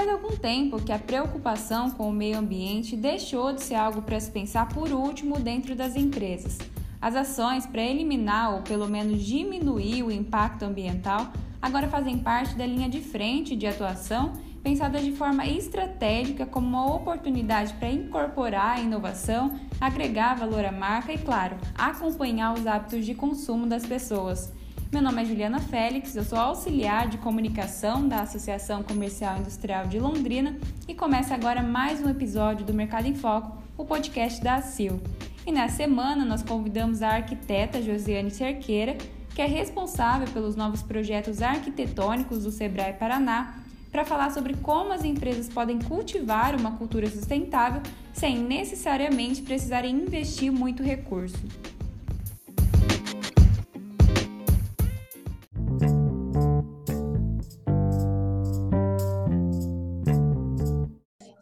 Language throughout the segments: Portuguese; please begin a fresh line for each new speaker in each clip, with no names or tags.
faz algum tempo que a preocupação com o meio ambiente deixou de ser algo para se pensar por último dentro das empresas. As ações para eliminar ou pelo menos diminuir o impacto ambiental agora fazem parte da linha de frente de atuação, pensadas de forma estratégica como uma oportunidade para incorporar a inovação, agregar valor à marca e, claro, acompanhar os hábitos de consumo das pessoas. Meu nome é Juliana Félix, eu sou auxiliar de comunicação da Associação Comercial Industrial de Londrina e começa agora mais um episódio do Mercado em Foco, o podcast da ACIL. E nessa semana nós convidamos a arquiteta Josiane Cerqueira, que é responsável pelos novos projetos arquitetônicos do Sebrae Paraná, para falar sobre como as empresas podem cultivar uma cultura sustentável sem necessariamente precisarem investir muito recurso.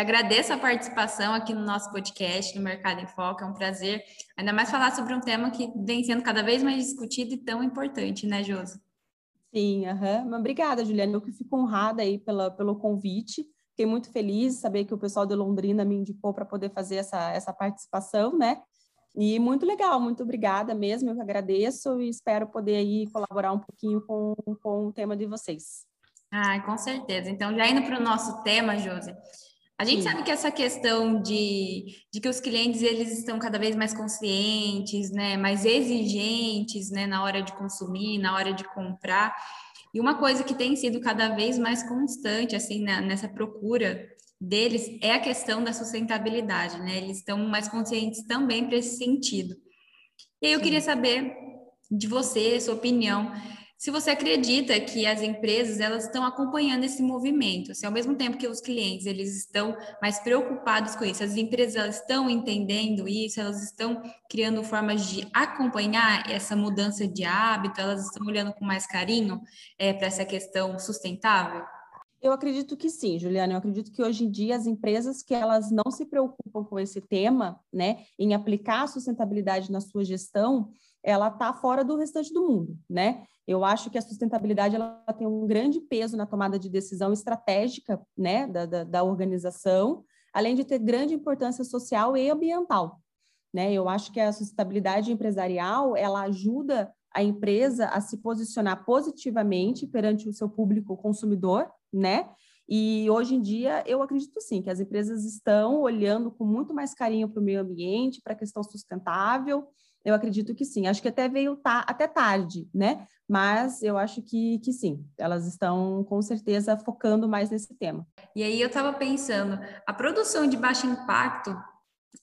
Agradeço a participação aqui no nosso podcast, no Mercado em Foco. É um prazer, ainda mais falar sobre um tema que vem sendo cada vez mais discutido e tão importante, né, Josi?
Sim, uhum. obrigada, Juliana. Eu que fico honrada aí pela, pelo convite. Fiquei muito feliz de saber que o pessoal de Londrina me indicou para poder fazer essa, essa participação, né? E muito legal, muito obrigada mesmo, eu que agradeço e espero poder aí colaborar um pouquinho com, com o tema de vocês.
Ah, com certeza. Então, já indo para o nosso tema, Josi, a gente Sim. sabe que essa questão de, de que os clientes eles estão cada vez mais conscientes, né, mais exigentes, né, na hora de consumir, na hora de comprar. E uma coisa que tem sido cada vez mais constante, assim, na, nessa procura deles é a questão da sustentabilidade, né? Eles estão mais conscientes também para esse sentido. E aí eu Sim. queria saber de você, sua opinião, se você acredita que as empresas elas estão acompanhando esse movimento, se ao mesmo tempo que os clientes eles estão mais preocupados com isso, as empresas elas estão entendendo isso, elas estão criando formas de acompanhar essa mudança de hábito, elas estão olhando com mais carinho é, para essa questão sustentável?
Eu acredito que sim, Juliana. Eu acredito que hoje em dia as empresas que elas não se preocupam com esse tema, né, em aplicar a sustentabilidade na sua gestão, ela está fora do restante do mundo, né? Eu acho que a sustentabilidade ela tem um grande peso na tomada de decisão estratégica, né, da, da, da organização, além de ter grande importância social e ambiental, né? Eu acho que a sustentabilidade empresarial ela ajuda a empresa a se posicionar positivamente perante o seu público consumidor, né? E hoje em dia eu acredito sim que as empresas estão olhando com muito mais carinho para o meio ambiente, para a questão sustentável, eu acredito que sim. Acho que até veio tá, até tarde, né? Mas eu acho que, que sim, elas estão com certeza focando mais nesse tema.
E aí eu estava pensando, a produção de baixo impacto,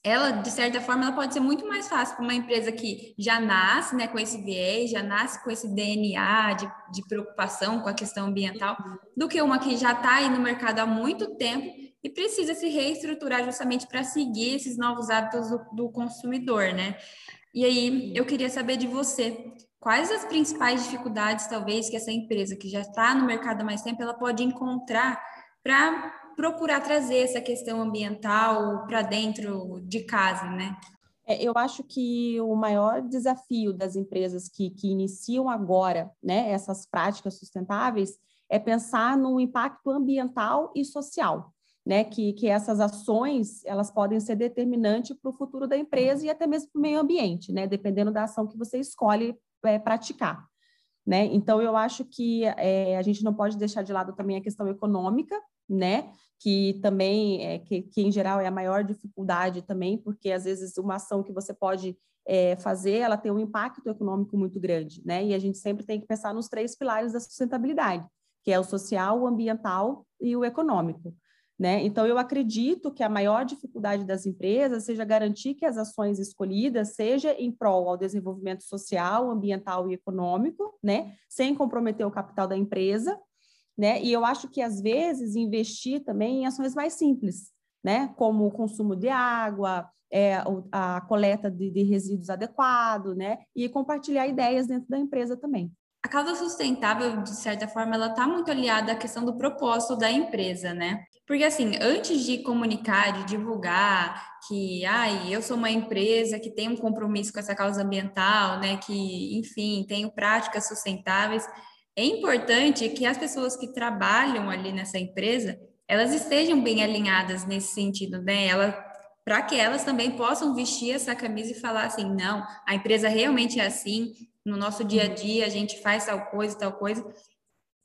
ela, de certa forma, ela pode ser muito mais fácil para uma empresa que já nasce né, com esse viés, já nasce com esse DNA de, de preocupação com a questão ambiental, do que uma que já está aí no mercado há muito tempo e precisa se reestruturar justamente para seguir esses novos hábitos do, do consumidor, né? E aí, eu queria saber de você, quais as principais dificuldades, talvez, que essa empresa que já está no mercado há mais tempo, ela pode encontrar para procurar trazer essa questão ambiental para dentro de casa, né?
É, eu acho que o maior desafio das empresas que, que iniciam agora né, essas práticas sustentáveis é pensar no impacto ambiental e social né, que, que essas ações elas podem ser determinantes para o futuro da empresa e até mesmo para o meio ambiente, né, dependendo da ação que você escolhe é, praticar. Né? Então, eu acho que é, a gente não pode deixar de lado também a questão econômica, né? que também, é, que, que em geral é a maior dificuldade também, porque às vezes uma ação que você pode é, fazer, ela tem um impacto econômico muito grande, né? E a gente sempre tem que pensar nos três pilares da sustentabilidade, que é o social, o ambiental e o econômico. Né? Então, eu acredito que a maior dificuldade das empresas seja garantir que as ações escolhidas seja em prol ao desenvolvimento social, ambiental e econômico, né? sem comprometer o capital da empresa. Né? E eu acho que, às vezes, investir também em ações mais simples, né? como o consumo de água, é, a coleta de, de resíduos adequado, né? e compartilhar ideias dentro da empresa também.
A causa sustentável, de certa forma, ela está muito aliada à questão do propósito da empresa, né? Porque, assim, antes de comunicar, de divulgar que, ai, eu sou uma empresa que tem um compromisso com essa causa ambiental, né, que, enfim, tenho práticas sustentáveis, é importante que as pessoas que trabalham ali nessa empresa, elas estejam bem alinhadas nesse sentido, né? Ela para que elas também possam vestir essa camisa e falar assim, não, a empresa realmente é assim, no nosso dia a dia a gente faz tal coisa, tal coisa.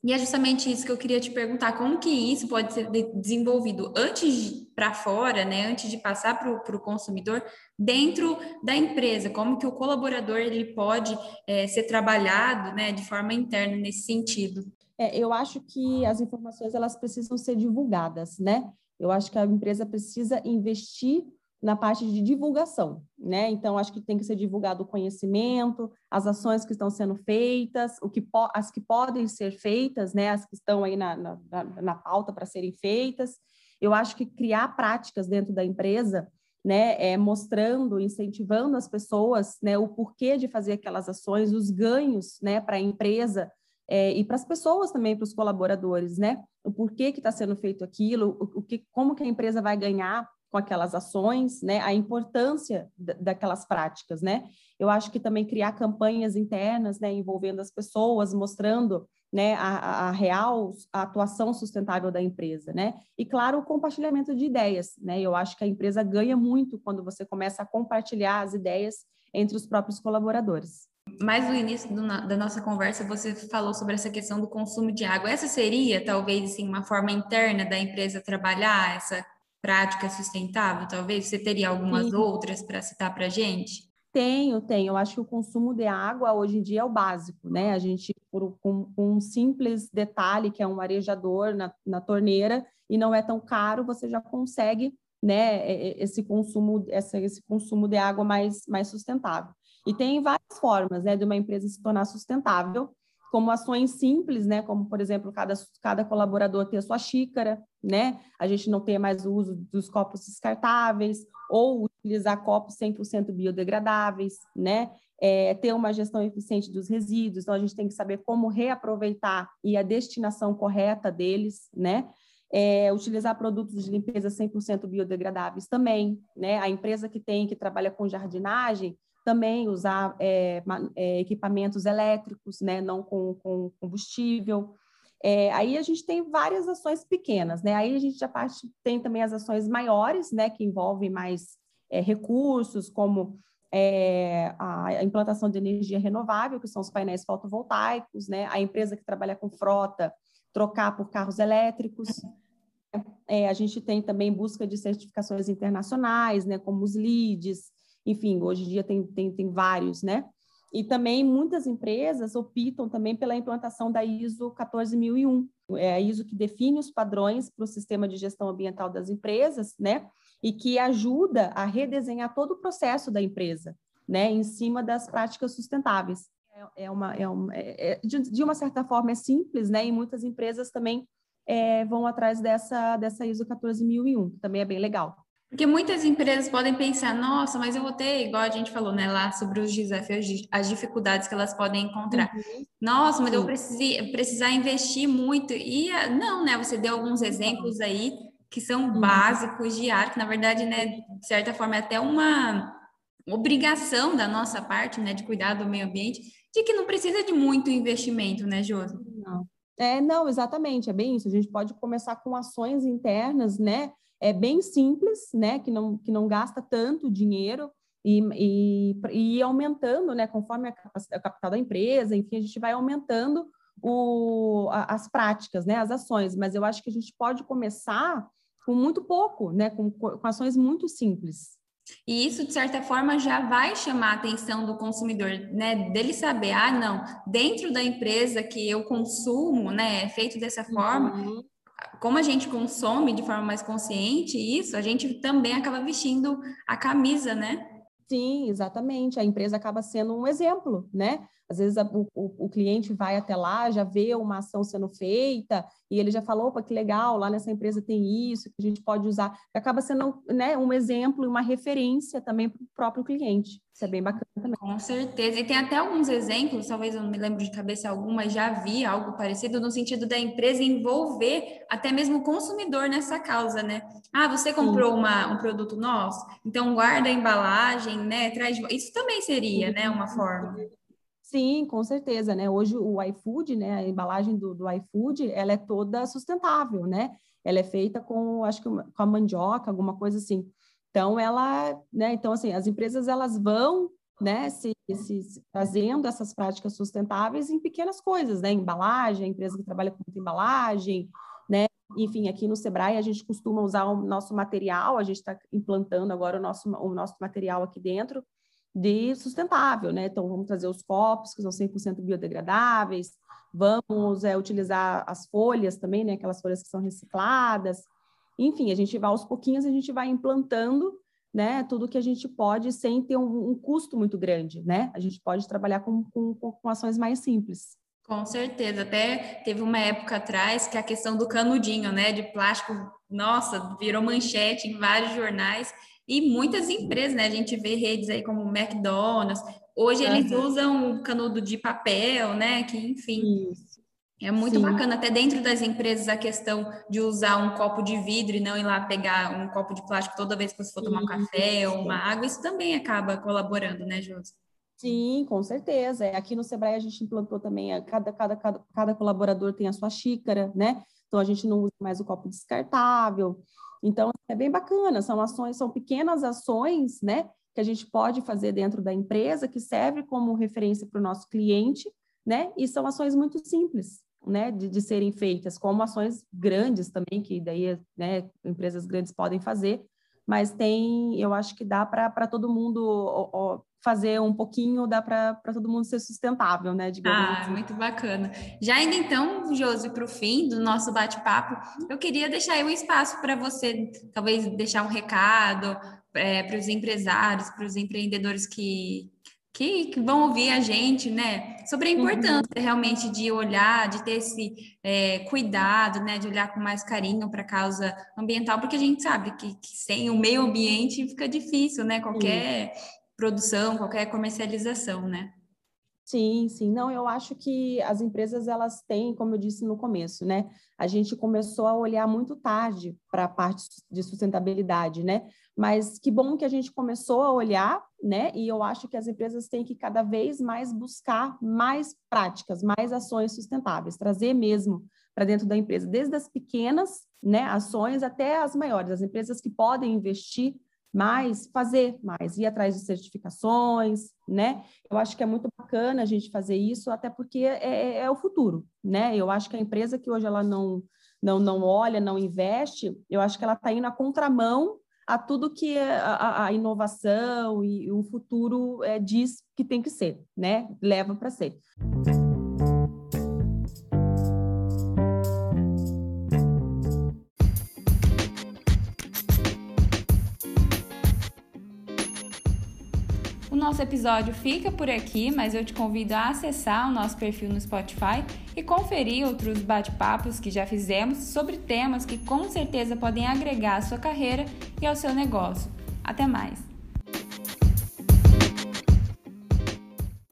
E é justamente isso que eu queria te perguntar, como que isso pode ser desenvolvido antes para fora, né, antes de passar para o consumidor, dentro da empresa, como que o colaborador ele pode é, ser trabalhado, né, de forma interna nesse sentido.
É, eu acho que as informações elas precisam ser divulgadas, né? Eu acho que a empresa precisa investir na parte de divulgação, né? Então, acho que tem que ser divulgado o conhecimento, as ações que estão sendo feitas, o que as que podem ser feitas, né? As que estão aí na, na, na pauta para serem feitas. Eu acho que criar práticas dentro da empresa, né? É, mostrando, incentivando as pessoas, né? O porquê de fazer aquelas ações, os ganhos, né? Para a empresa é, e para as pessoas também, para os colaboradores, né? O porquê que está sendo feito aquilo, o, o que, como que a empresa vai ganhar com aquelas ações, né, a importância daquelas práticas, né? Eu acho que também criar campanhas internas, né, envolvendo as pessoas, mostrando, né, a, a real a atuação sustentável da empresa, né? E claro, o compartilhamento de ideias, né? Eu acho que a empresa ganha muito quando você começa a compartilhar as ideias entre os próprios colaboradores.
Mais no início do, da nossa conversa, você falou sobre essa questão do consumo de água. Essa seria, talvez, assim, uma forma interna da empresa trabalhar essa prática sustentável, talvez? Você teria algumas Sim. outras para citar para a gente?
Tenho, tenho. Eu acho que o consumo de água hoje em dia é o básico, né? A gente, por, com um simples detalhe, que é um arejador na, na torneira, e não é tão caro, você já consegue né, esse consumo, essa, esse consumo de água mais, mais sustentável. E tem várias formas né, de uma empresa se tornar sustentável, como ações simples, né? Como, por exemplo, cada, cada colaborador ter a sua xícara, né? A gente não ter mais o uso dos copos descartáveis ou utilizar copos 100% biodegradáveis, né? É, ter uma gestão eficiente dos resíduos, então a gente tem que saber como reaproveitar e a destinação correta deles, né? É, utilizar produtos de limpeza 100% biodegradáveis também, né? A empresa que tem, que trabalha com jardinagem, também usar é, é, equipamentos elétricos, né, não com, com combustível. É, aí a gente tem várias ações pequenas, né? Aí a gente já parte, tem também as ações maiores, né, que envolvem mais é, recursos, como é, a implantação de energia renovável, que são os painéis fotovoltaicos, né? A empresa que trabalha com frota, trocar por carros elétricos. É, a gente tem também busca de certificações internacionais, né, como os LEEDs, enfim, hoje em dia tem, tem, tem vários, né? E também muitas empresas optam também pela implantação da ISO 14001, é a ISO que define os padrões para o sistema de gestão ambiental das empresas, né? E que ajuda a redesenhar todo o processo da empresa, né? Em cima das práticas sustentáveis. É, é uma, é uma é, é de, de, uma certa forma é simples, né? E muitas empresas também é, vão atrás dessa, dessa ISO 14001, que também é bem legal.
Porque muitas empresas podem pensar, nossa, mas eu vou ter, igual a gente falou, né, lá sobre os desafios, as dificuldades que elas podem encontrar. Uhum. Nossa, mas Sim. eu precisei, precisar investir muito. E ah, não, né? Você deu alguns exemplos aí que são uhum. básicos de ar, que na verdade, né, de certa forma, é até uma obrigação da nossa parte, né, de cuidar do meio ambiente, de que não precisa de muito investimento, né, Josi?
Não. É, não, exatamente, é bem isso. A gente pode começar com ações internas, né? é bem simples, né, que não, que não gasta tanto dinheiro e, e, e aumentando, né, conforme a, capital da empresa, enfim, a gente vai aumentando o, as práticas, né, as ações, mas eu acho que a gente pode começar com muito pouco, né, com, com ações muito simples.
E isso, de certa forma, já vai chamar a atenção do consumidor, né? Dele saber, ah, não, dentro da empresa que eu consumo, né, é feito dessa forma, uhum como a gente consome de forma mais consciente isso, a gente também acaba vestindo a camisa, né?
Sim, exatamente. A empresa acaba sendo um exemplo, né? Às vezes a, o, o, cliente vai até lá, já vê uma ação sendo feita e ele já falou, opa, que legal, lá nessa empresa tem isso, que a gente pode usar. Acaba sendo né, um exemplo e uma referência também para o próprio cliente. Isso é bem bacana também.
Com certeza. E tem até alguns exemplos, talvez eu não me lembro de cabeça alguma, já vi algo parecido no sentido da empresa envolver até mesmo o consumidor nessa causa, né? Ah, você comprou uma, um produto nosso? Então guarda a embalagem, né? Traz... Isso também seria, né, uma forma.
Sim, com certeza, né? Hoje o iFood, né, a embalagem do, do iFood, ela é toda sustentável, né? Ela é feita com, acho que com a mandioca, alguma coisa assim. Então ela, né, então assim, as empresas elas vão, né, se, se fazendo essas práticas sustentáveis em pequenas coisas, né? Embalagem, empresa que trabalha com embalagem, né? Enfim, aqui no Sebrae a gente costuma usar o nosso material, a gente está implantando agora o nosso, o nosso material aqui dentro, de sustentável, né? Então, vamos trazer os copos, que são 100% biodegradáveis, vamos é, utilizar as folhas também, né? Aquelas folhas que são recicladas. Enfim, a gente vai aos pouquinhos, a gente vai implantando, né? Tudo que a gente pode sem ter um, um custo muito grande, né? A gente pode trabalhar com, com, com ações mais simples.
Com certeza, até teve uma época atrás que a questão do canudinho, né, de plástico, nossa, virou manchete em vários jornais, e muitas empresas, né? A gente vê redes aí como McDonald's. Hoje uhum. eles usam o canudo de papel, né? Que, enfim, Isso. é muito Sim. bacana. Até dentro das empresas, a questão de usar um copo de vidro e não ir lá pegar um copo de plástico toda vez que você for tomar um café ou uma água, isso também acaba colaborando, né, Josi?
Sim, com certeza. É, aqui no Sebrae a gente implantou também, cada, cada, cada, cada colaborador tem a sua xícara, né? Então a gente não usa mais o copo descartável. Então, é bem bacana, são ações, são pequenas ações, né, que a gente pode fazer dentro da empresa, que serve como referência para o nosso cliente, né, e são ações muito simples, né, de, de serem feitas, como ações grandes também, que daí, né, empresas grandes podem fazer, mas tem, eu acho que dá para todo mundo ó, ó, fazer um pouquinho, dá para todo mundo ser sustentável, né?
ah, assim. muito bacana. Já indo então, Josi, para o fim do nosso bate-papo, eu queria deixar aí um espaço para você, talvez deixar um recado é, para os empresários, para os empreendedores que, que, que, vão ouvir a gente, né? Sobre a uhum. importância uhum. realmente de olhar, de ter esse é, cuidado, né? De olhar com mais carinho para a causa ambiental, porque a gente sabe que, que, sem o meio ambiente fica difícil, né? Qualquer produção, qualquer comercialização, né?
Sim, sim. Não, eu acho que as empresas elas têm, como eu disse no começo, né? A gente começou a olhar muito tarde para a parte de sustentabilidade, né? Mas que bom que a gente começou a olhar, né? E eu acho que as empresas têm que cada vez mais buscar mais práticas, mais ações sustentáveis, trazer mesmo para dentro da empresa, desde as pequenas, né, ações até as maiores, as empresas que podem investir mais, fazer mais, ir atrás de certificações, né? Eu acho que é muito bacana a gente fazer isso, até porque é, é, é o futuro, né? Eu acho que a empresa que hoje ela não, não, não olha, não investe, eu acho que ela está indo na contramão a tudo que a, a inovação e o futuro é, diz que tem que ser, né? Leva para ser.
Nosso episódio fica por aqui, mas eu te convido a acessar o nosso perfil no Spotify e conferir outros bate-papos que já fizemos sobre temas que com certeza podem agregar à sua carreira e ao seu negócio. Até mais!